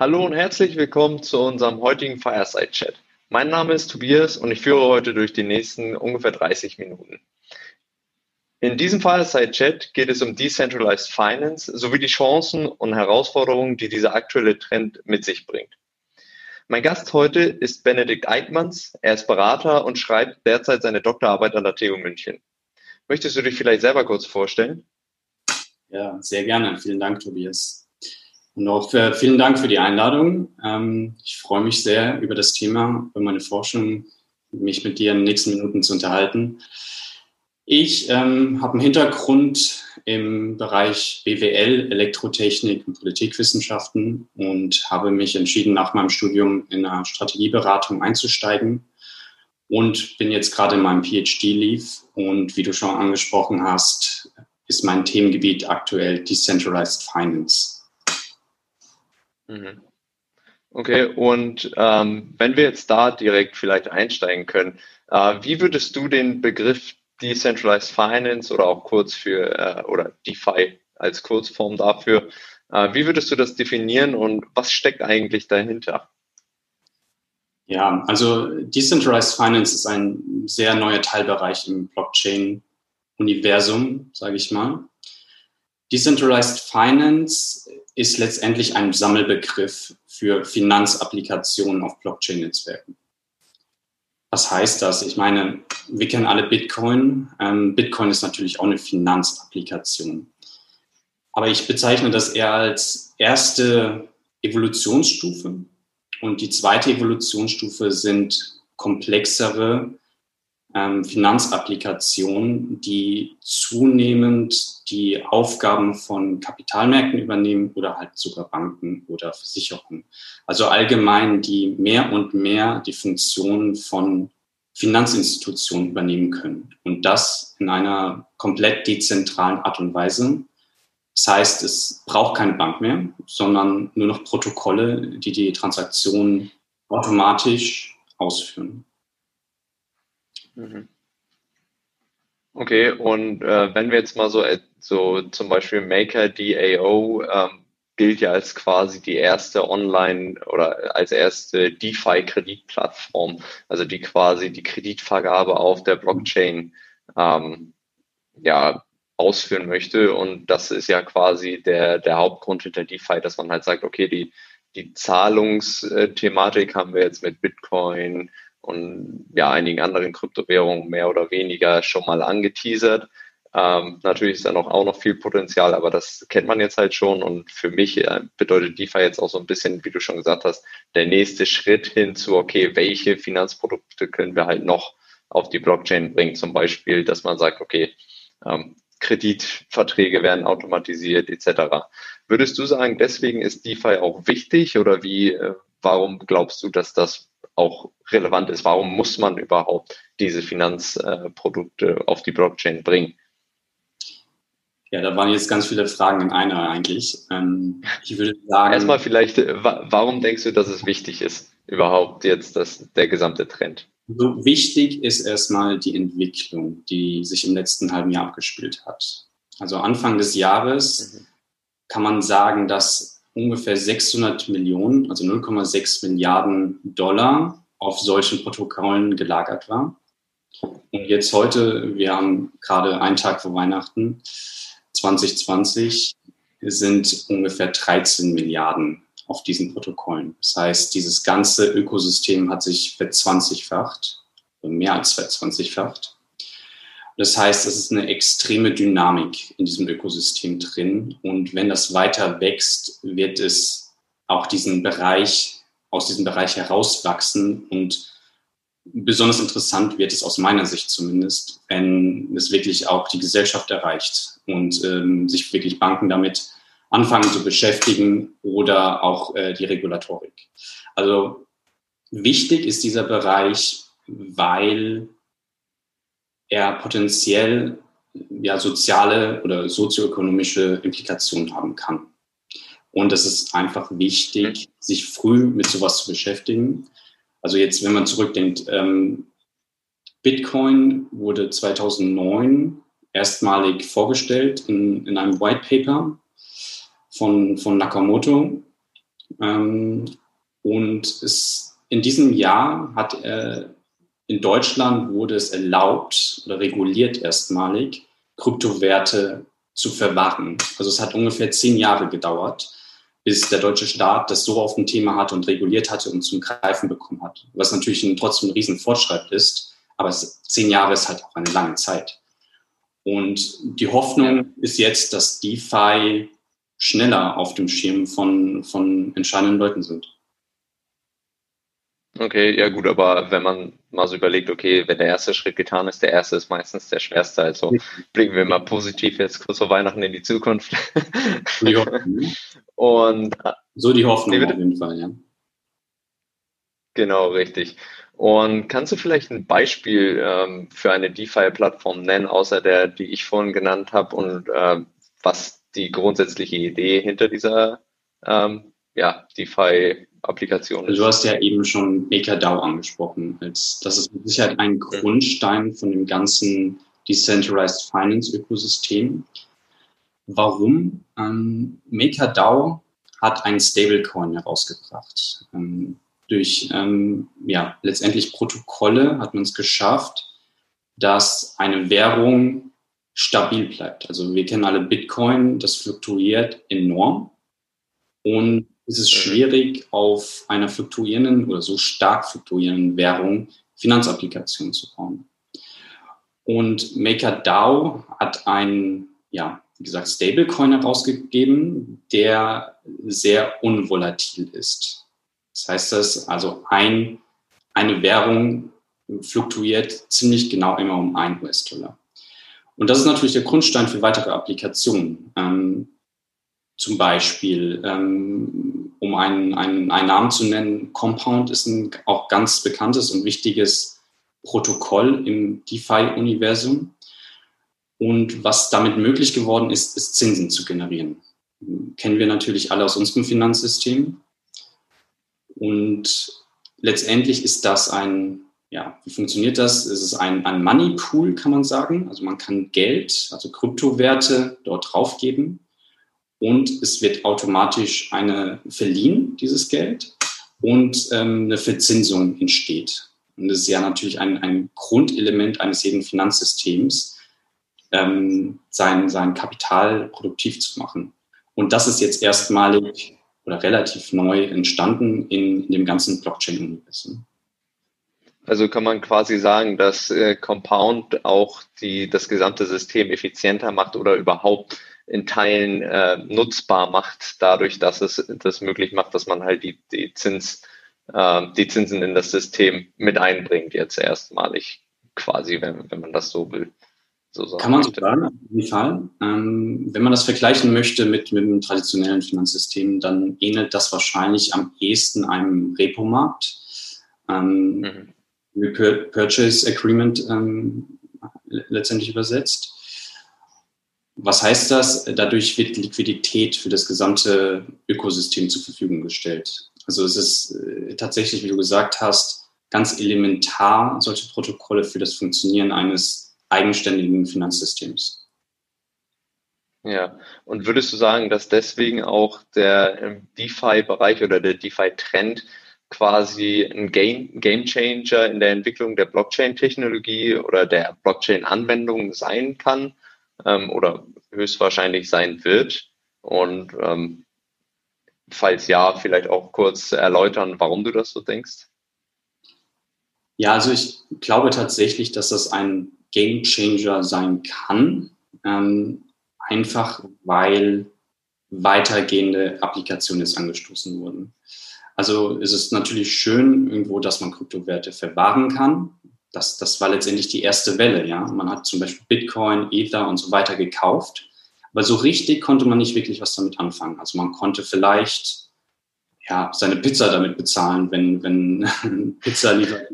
Hallo und herzlich willkommen zu unserem heutigen Fireside Chat. Mein Name ist Tobias und ich führe heute durch die nächsten ungefähr 30 Minuten. In diesem Fireside Chat geht es um Decentralized Finance sowie die Chancen und Herausforderungen, die dieser aktuelle Trend mit sich bringt. Mein Gast heute ist Benedikt Eickmanns. Er ist Berater und schreibt derzeit seine Doktorarbeit an der TU München. Möchtest du dich vielleicht selber kurz vorstellen? Ja, sehr gerne. Vielen Dank, Tobias. Und auch für, vielen Dank für die Einladung. Ähm, ich freue mich sehr über das Thema, über meine Forschung, mich mit dir in den nächsten Minuten zu unterhalten. Ich ähm, habe einen Hintergrund im Bereich BWL, Elektrotechnik und Politikwissenschaften und habe mich entschieden, nach meinem Studium in einer Strategieberatung einzusteigen und bin jetzt gerade in meinem PhD-Leave. Und wie du schon angesprochen hast, ist mein Themengebiet aktuell Decentralized Finance. Mhm. Okay, und ähm, wenn wir jetzt da direkt vielleicht einsteigen können, äh, wie würdest du den Begriff Decentralized Finance oder auch kurz für äh, oder DeFi als Kurzform dafür, äh, wie würdest du das definieren und was steckt eigentlich dahinter? Ja, also Decentralized Finance ist ein sehr neuer Teilbereich im Blockchain-Universum, sage ich mal. Decentralized Finance ist letztendlich ein Sammelbegriff für Finanzapplikationen auf Blockchain-Netzwerken. Was heißt das? Ich meine, wir kennen alle Bitcoin. Ähm, Bitcoin ist natürlich auch eine Finanzapplikation. Aber ich bezeichne das eher als erste Evolutionsstufe. Und die zweite Evolutionsstufe sind komplexere ähm, Finanzapplikationen, die zunehmend die Aufgaben von Kapitalmärkten übernehmen oder halt sogar Banken oder Versicherungen. Also allgemein, die mehr und mehr die Funktion von Finanzinstitutionen übernehmen können. Und das in einer komplett dezentralen Art und Weise. Das heißt, es braucht keine Bank mehr, sondern nur noch Protokolle, die die Transaktionen automatisch ausführen. Mhm. Okay, und äh, wenn wir jetzt mal so, so zum Beispiel Maker DAO ähm, gilt ja als quasi die erste Online oder als erste DeFi-Kreditplattform, also die quasi die Kreditvergabe auf der Blockchain ähm, ja, ausführen möchte. Und das ist ja quasi der, der Hauptgrund hinter DeFi, dass man halt sagt, okay, die, die Zahlungsthematik haben wir jetzt mit Bitcoin, und ja einigen anderen Kryptowährungen mehr oder weniger schon mal angeteasert. Ähm, natürlich ist da noch auch noch viel Potenzial, aber das kennt man jetzt halt schon. Und für mich äh, bedeutet DeFi jetzt auch so ein bisschen, wie du schon gesagt hast, der nächste Schritt hin zu, okay, welche Finanzprodukte können wir halt noch auf die Blockchain bringen? Zum Beispiel, dass man sagt, okay, ähm, Kreditverträge werden automatisiert etc. Würdest du sagen, deswegen ist DeFi auch wichtig oder wie, äh, warum glaubst du, dass das auch relevant ist. Warum muss man überhaupt diese Finanzprodukte auf die Blockchain bringen? Ja, da waren jetzt ganz viele Fragen in einer eigentlich. Ähm, ich würde sagen. Erstmal vielleicht, warum denkst du, dass es wichtig ist, überhaupt jetzt das, der gesamte Trend? So wichtig ist erstmal die Entwicklung, die sich im letzten halben Jahr abgespielt hat. Also Anfang des Jahres mhm. kann man sagen, dass ungefähr 600 Millionen, also 0,6 Milliarden Dollar auf solchen Protokollen gelagert war. Und jetzt heute, wir haben gerade einen Tag vor Weihnachten, 2020, sind ungefähr 13 Milliarden auf diesen Protokollen. Das heißt, dieses ganze Ökosystem hat sich verzwanzigfacht, mehr als verzwanzigfacht. Das heißt, es ist eine extreme Dynamik in diesem Ökosystem drin. Und wenn das weiter wächst, wird es auch diesen Bereich, aus diesem Bereich herauswachsen. Und besonders interessant wird es aus meiner Sicht zumindest, wenn es wirklich auch die Gesellschaft erreicht und ähm, sich wirklich Banken damit anfangen zu beschäftigen oder auch äh, die Regulatorik. Also wichtig ist dieser Bereich, weil er potenziell ja, soziale oder sozioökonomische Implikationen haben kann. Und es ist einfach wichtig, sich früh mit sowas zu beschäftigen. Also jetzt, wenn man zurückdenkt, ähm, Bitcoin wurde 2009 erstmalig vorgestellt in, in einem White Paper von, von Nakamoto. Ähm, und es, in diesem Jahr hat äh, in Deutschland wurde es erlaubt oder reguliert erstmalig, Kryptowerte zu verwahren. Also es hat ungefähr zehn Jahre gedauert, bis der deutsche Staat das so auf dem Thema hatte und reguliert hatte und zum Greifen bekommen hat. Was natürlich trotzdem ein riesen Fortschritt ist, aber zehn Jahre ist halt auch eine lange Zeit. Und die Hoffnung ist jetzt, dass DeFi schneller auf dem Schirm von, von entscheidenden Leuten sind. Okay, ja gut, aber wenn man mal so überlegt, okay, wenn der erste Schritt getan ist, der erste ist meistens der schwerste. Also blicken wir mal positiv jetzt kurz vor Weihnachten in die Zukunft. Hoffnung. Und so die Hoffnung auf jeden Fall, ja. Genau, richtig. Und kannst du vielleicht ein Beispiel ähm, für eine DeFi-Plattform nennen, außer der, die ich vorhin genannt habe, und äh, was die grundsätzliche Idee hinter dieser ähm, ja, DeFi-Applikation ist? Du hast ja eben schon MakerDAO angesprochen. Als, das ist mit Sicherheit ein Grundstein von dem ganzen Decentralized Finance-Ökosystem. Warum? Ähm, MakerDAO hat einen Stablecoin herausgebracht. Ähm, durch ähm, ja, letztendlich Protokolle hat man es geschafft, dass eine Währung stabil bleibt. Also wir kennen alle Bitcoin, das fluktuiert enorm und es ist schwierig, auf einer fluktuierenden oder so stark fluktuierenden Währung Finanzapplikationen zu bauen. Und MakerDAO hat einen, ja, wie gesagt, Stablecoin herausgegeben, der sehr unvolatil ist. Das heißt, dass also ein, eine Währung fluktuiert ziemlich genau immer um ein US-Dollar. Und das ist natürlich der Grundstein für weitere Applikationen. Ähm, zum Beispiel, ähm, um einen, einen, einen Namen zu nennen, Compound ist ein auch ganz bekanntes und wichtiges Protokoll im DeFi-Universum. Und was damit möglich geworden ist, ist Zinsen zu generieren. Kennen wir natürlich alle aus unserem Finanzsystem. Und letztendlich ist das ein, ja, wie funktioniert das? Es ist ein, ein Money Pool, kann man sagen. Also man kann Geld, also Kryptowerte dort draufgeben und es wird automatisch eine verliehen, dieses Geld, und ähm, eine Verzinsung entsteht. Und das ist ja natürlich ein, ein Grundelement eines jeden Finanzsystems, ähm, sein, sein Kapital produktiv zu machen. Und das ist jetzt erstmalig oder relativ neu entstanden in, in dem ganzen Blockchain-Universum. Also kann man quasi sagen, dass äh, Compound auch die, das gesamte System effizienter macht oder überhaupt in Teilen äh, nutzbar macht, dadurch, dass es das möglich macht, dass man halt die, die, Zins, äh, die Zinsen in das System mit einbringt, jetzt erstmalig quasi, wenn, wenn man das so will. So Kann man so sagen, auf jeden Fall. Ähm, wenn man das vergleichen möchte mit, mit einem traditionellen Finanzsystem, dann ähnelt das wahrscheinlich am ehesten einem Repo-Markt. Ähm, mhm. Purchase Agreement ähm, letztendlich übersetzt. Was heißt das? Dadurch wird Liquidität für das gesamte Ökosystem zur Verfügung gestellt. Also es ist äh, tatsächlich, wie du gesagt hast, ganz elementar solche Protokolle für das Funktionieren eines eigenständigen Finanzsystems. Ja, und würdest du sagen, dass deswegen auch der DeFi-Bereich oder der DeFi-Trend quasi ein Game, Game Changer in der Entwicklung der Blockchain-Technologie oder der Blockchain-Anwendung sein kann ähm, oder höchstwahrscheinlich sein wird? Und ähm, falls ja, vielleicht auch kurz erläutern, warum du das so denkst? Ja, also ich glaube tatsächlich, dass das ein Game Changer sein kann, ähm, einfach weil weitergehende Applikationen jetzt angestoßen wurden. Also es ist natürlich schön irgendwo, dass man Kryptowerte verwahren kann. Das, das war letztendlich die erste Welle. Ja, man hat zum Beispiel Bitcoin, Ether und so weiter gekauft, aber so richtig konnte man nicht wirklich was damit anfangen. Also man konnte vielleicht ja seine Pizza damit bezahlen, wenn wenn Pizza liefert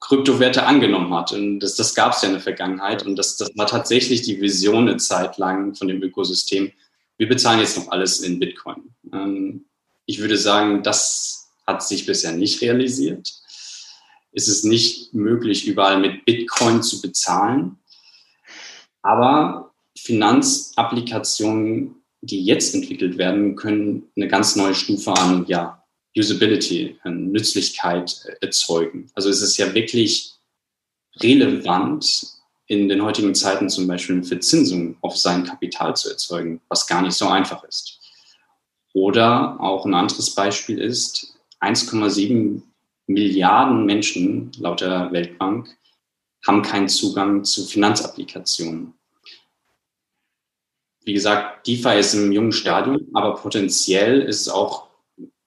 Kryptowerte angenommen hat. Und das, das gab es ja in der Vergangenheit. Und das, das war tatsächlich die Vision eine Zeit lang von dem Ökosystem. Wir bezahlen jetzt noch alles in Bitcoin. Ähm, ich würde sagen, das hat sich bisher nicht realisiert. Es ist nicht möglich, überall mit Bitcoin zu bezahlen. Aber Finanzapplikationen die jetzt entwickelt werden, können eine ganz neue Stufe an ja, Usability, an Nützlichkeit erzeugen. Also es ist ja wirklich relevant, in den heutigen Zeiten zum Beispiel eine Verzinsung auf sein Kapital zu erzeugen, was gar nicht so einfach ist. Oder auch ein anderes Beispiel ist, 1,7 Milliarden Menschen laut der Weltbank haben keinen Zugang zu Finanzapplikationen. Wie gesagt, DeFi ist im jungen Stadium, aber potenziell ist es auch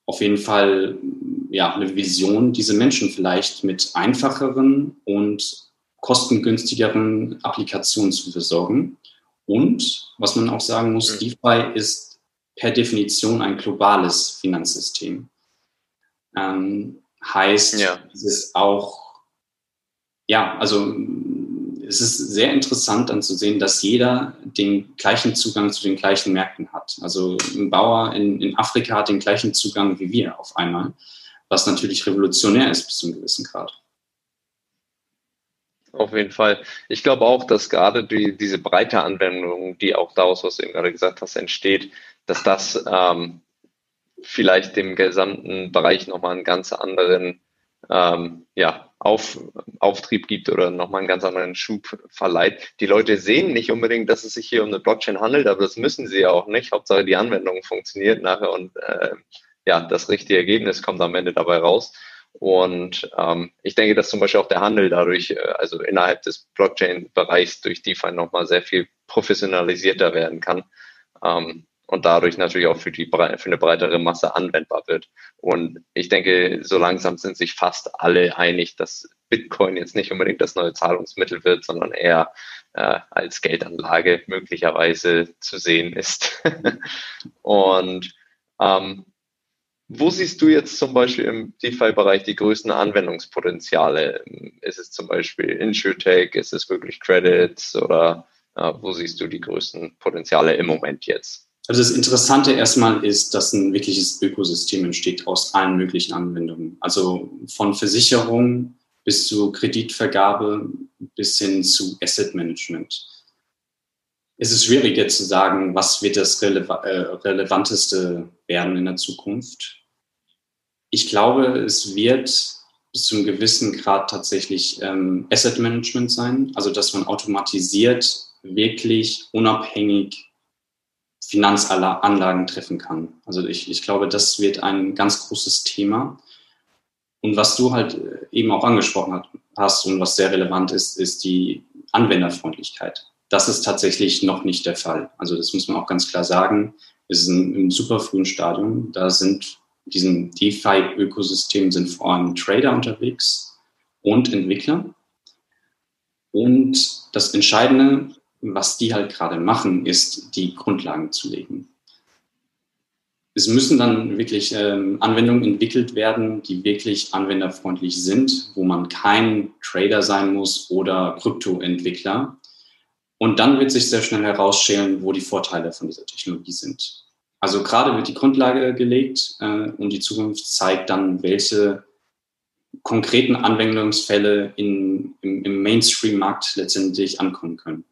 auf jeden Fall ja, eine Vision, diese Menschen vielleicht mit einfacheren und kostengünstigeren Applikationen zu versorgen. Und was man auch sagen muss, mhm. DeFi ist per Definition ein globales Finanzsystem. Ähm, heißt, ja. es ist auch, ja, also es ist sehr interessant dann zu sehen, dass jeder den gleichen Zugang zu den gleichen Märkten hat. Also ein Bauer in, in Afrika hat den gleichen Zugang wie wir auf einmal, was natürlich revolutionär ist bis zu einem gewissen Grad. Auf jeden Fall. Ich glaube auch, dass gerade die, diese breite Anwendung, die auch daraus, was du eben gerade gesagt hast, entsteht, dass das ähm, vielleicht dem gesamten Bereich nochmal einen ganz anderen ähm, ja, Auf, Auftrieb gibt oder nochmal einen ganz anderen Schub verleiht. Die Leute sehen nicht unbedingt, dass es sich hier um eine Blockchain handelt, aber das müssen sie ja auch nicht. Hauptsache die Anwendung funktioniert nachher und äh, ja, das richtige Ergebnis kommt am Ende dabei raus. Und ähm, ich denke, dass zum Beispiel auch der Handel dadurch, äh, also innerhalb des Blockchain-Bereichs durch DeFi nochmal sehr viel professionalisierter werden kann. Ähm, und dadurch natürlich auch für, die, für eine breitere Masse anwendbar wird. Und ich denke, so langsam sind sich fast alle einig, dass Bitcoin jetzt nicht unbedingt das neue Zahlungsmittel wird, sondern eher äh, als Geldanlage möglicherweise zu sehen ist. und ähm, wo siehst du jetzt zum Beispiel im DeFi-Bereich die größten Anwendungspotenziale? Ist es zum Beispiel InsurTech? Ist es wirklich Credits? Oder äh, wo siehst du die größten Potenziale im Moment jetzt? Also das Interessante erstmal ist, dass ein wirkliches Ökosystem entsteht aus allen möglichen Anwendungen. Also von Versicherung bis zu Kreditvergabe bis hin zu Asset Management. Es ist schwierig jetzt zu sagen, was wird das Rele äh, Relevanteste werden in der Zukunft. Ich glaube, es wird bis zu einem gewissen Grad tatsächlich ähm, Asset Management sein, also dass man automatisiert wirklich unabhängig Finanzanlagen treffen kann. Also ich, ich glaube, das wird ein ganz großes Thema. Und was du halt äh, eben auch angesprochen hast und was sehr relevant ist, ist die Anwenderfreundlichkeit. Das ist tatsächlich noch nicht der Fall. Also das muss man auch ganz klar sagen. Wir sind im super frühen Stadium. Da sind diesem DeFi-Ökosystem sind vor allem Trader unterwegs und Entwickler. Und das Entscheidende was die halt gerade machen, ist, die Grundlagen zu legen. Es müssen dann wirklich ähm, Anwendungen entwickelt werden, die wirklich anwenderfreundlich sind, wo man kein Trader sein muss oder Kryptoentwickler. Und dann wird sich sehr schnell herausstellen, wo die Vorteile von dieser Technologie sind. Also gerade wird die Grundlage gelegt äh, und die Zukunft zeigt dann, welche konkreten Anwendungsfälle in, im, im Mainstream-Markt letztendlich ankommen können.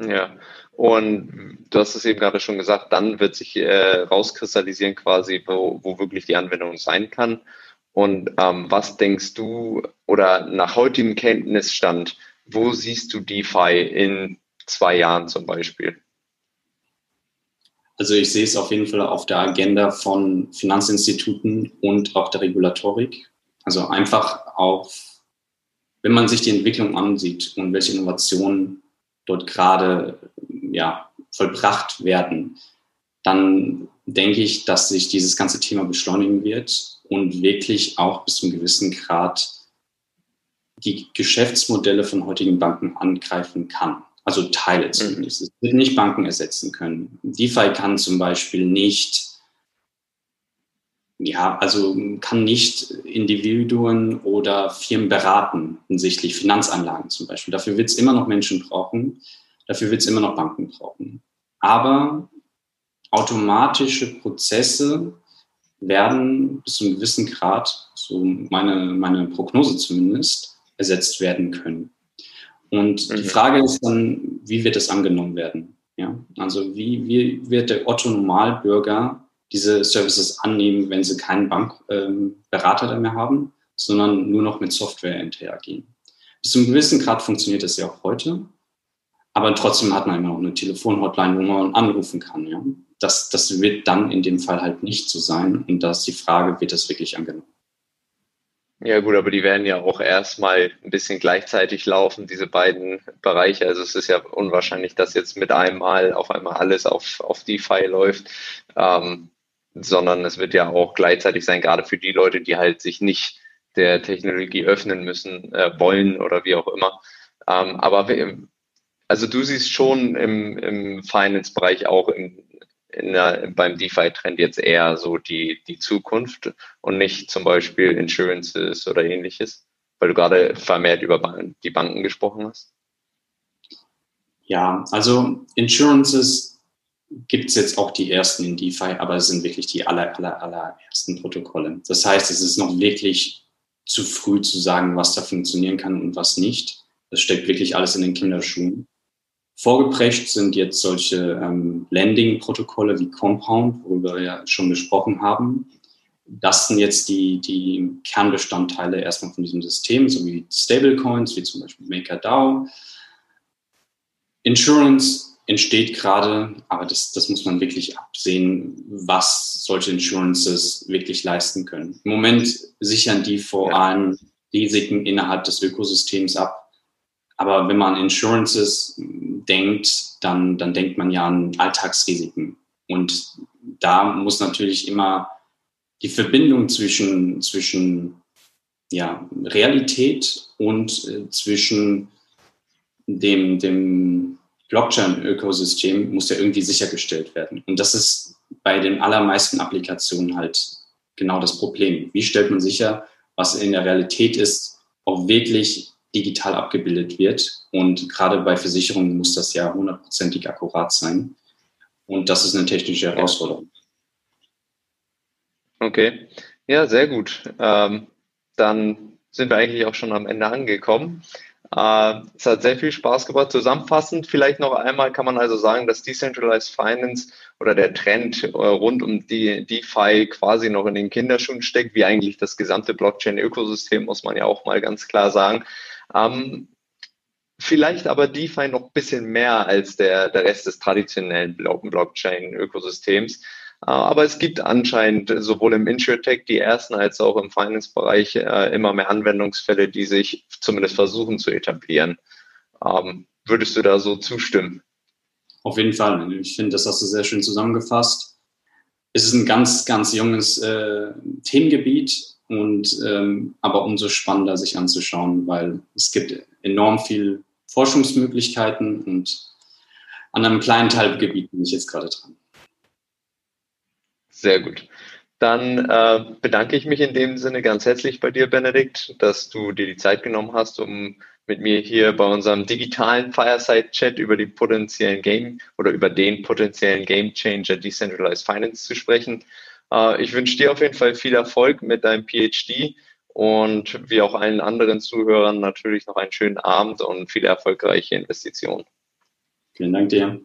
Ja, und du hast es eben gerade schon gesagt, dann wird sich äh, rauskristallisieren quasi, wo, wo wirklich die Anwendung sein kann. Und ähm, was denkst du oder nach heutigem Kenntnisstand, wo siehst du DeFi in zwei Jahren zum Beispiel? Also ich sehe es auf jeden Fall auf der Agenda von Finanzinstituten und auch der Regulatorik. Also einfach auf, wenn man sich die Entwicklung ansieht und welche Innovationen dort gerade ja, vollbracht werden, dann denke ich, dass sich dieses ganze Thema beschleunigen wird und wirklich auch bis zu einem gewissen Grad die Geschäftsmodelle von heutigen Banken angreifen kann. Also Teile mhm. zumindest. Es wird nicht Banken ersetzen können. DeFi kann zum Beispiel nicht ja, also kann nicht Individuen oder Firmen beraten hinsichtlich Finanzanlagen zum Beispiel. Dafür wird es immer noch Menschen brauchen, dafür wird es immer noch Banken brauchen. Aber automatische Prozesse werden bis zu einem gewissen Grad, so meine, meine Prognose zumindest, ersetzt werden können. Und mhm. die Frage ist dann, wie wird das angenommen werden? Ja? Also wie, wie wird der Otto Normalbürger diese Services annehmen, wenn sie keinen Bankberater ähm, mehr haben, sondern nur noch mit Software interagieren? Bis zu einem gewissen Grad funktioniert das ja auch heute. Aber trotzdem hat man immer noch eine Telefonhotline, wo man anrufen kann. Ja? Das, das wird dann in dem Fall halt nicht so sein. Und da ist die Frage, wird das wirklich angenommen? Ja gut, aber die werden ja auch erstmal ein bisschen gleichzeitig laufen, diese beiden Bereiche. Also es ist ja unwahrscheinlich, dass jetzt mit einem Mal auf einmal alles auf, auf DeFi läuft, ähm, sondern es wird ja auch gleichzeitig sein, gerade für die Leute, die halt sich nicht der Technologie öffnen müssen, äh, wollen oder wie auch immer. Ähm, aber also du siehst schon im, im Finance-Bereich auch im, der, beim DeFi-Trend jetzt eher so die, die Zukunft und nicht zum Beispiel Insurances oder ähnliches, weil du gerade vermehrt über die Banken gesprochen hast? Ja, also Insurances gibt es jetzt auch die ersten in DeFi, aber es sind wirklich die aller, aller, allerersten Protokolle. Das heißt, es ist noch wirklich zu früh zu sagen, was da funktionieren kann und was nicht. Das steckt wirklich alles in den Kinderschuhen. Vorgeprägt sind jetzt solche ähm, Landing-Protokolle wie Compound, worüber wir ja schon gesprochen haben. Das sind jetzt die, die Kernbestandteile erstmal von diesem System, so wie Stablecoins, wie zum Beispiel MakerDAO. Insurance entsteht gerade, aber das, das muss man wirklich absehen, was solche Insurances wirklich leisten können. Im Moment sichern die vor allem Risiken innerhalb des Ökosystems ab, aber wenn man Insurances denkt, dann, dann denkt man ja an Alltagsrisiken. Und da muss natürlich immer die Verbindung zwischen, zwischen ja, Realität und äh, zwischen dem, dem Blockchain-Ökosystem muss ja irgendwie sichergestellt werden. Und das ist bei den allermeisten Applikationen halt genau das Problem. Wie stellt man sicher, was in der Realität ist, auch wirklich digital abgebildet wird. Und gerade bei Versicherungen muss das ja hundertprozentig akkurat sein. Und das ist eine technische Herausforderung. Okay, ja, sehr gut. Ähm, dann sind wir eigentlich auch schon am Ende angekommen. Äh, es hat sehr viel Spaß gemacht. Zusammenfassend vielleicht noch einmal kann man also sagen, dass Decentralized Finance oder der Trend äh, rund um die DeFi quasi noch in den Kinderschuhen steckt, wie eigentlich das gesamte Blockchain-Ökosystem, muss man ja auch mal ganz klar sagen. Ähm, vielleicht aber DeFi noch ein bisschen mehr als der, der Rest des traditionellen Blockchain-Ökosystems. Äh, aber es gibt anscheinend sowohl im InsurTech die ersten als auch im Finance-Bereich äh, immer mehr Anwendungsfälle, die sich zumindest versuchen zu etablieren. Ähm, würdest du da so zustimmen? Auf jeden Fall. Ich finde, das hast du sehr schön zusammengefasst. Es ist ein ganz, ganz junges äh, Themengebiet und ähm, aber umso spannender sich anzuschauen, weil es gibt enorm viel Forschungsmöglichkeiten und an einem kleinen Teilgebiet bin ich jetzt gerade dran. Sehr gut. Dann äh, bedanke ich mich in dem Sinne ganz herzlich bei dir, Benedikt, dass du dir die Zeit genommen hast, um mit mir hier bei unserem digitalen Fireside-Chat über die potenziellen Game oder über den potenziellen Game Changer Decentralized Finance zu sprechen. Äh, ich wünsche dir auf jeden Fall viel Erfolg mit deinem PhD und wie auch allen anderen Zuhörern natürlich noch einen schönen Abend und viele erfolgreiche Investitionen. Vielen Dank dir.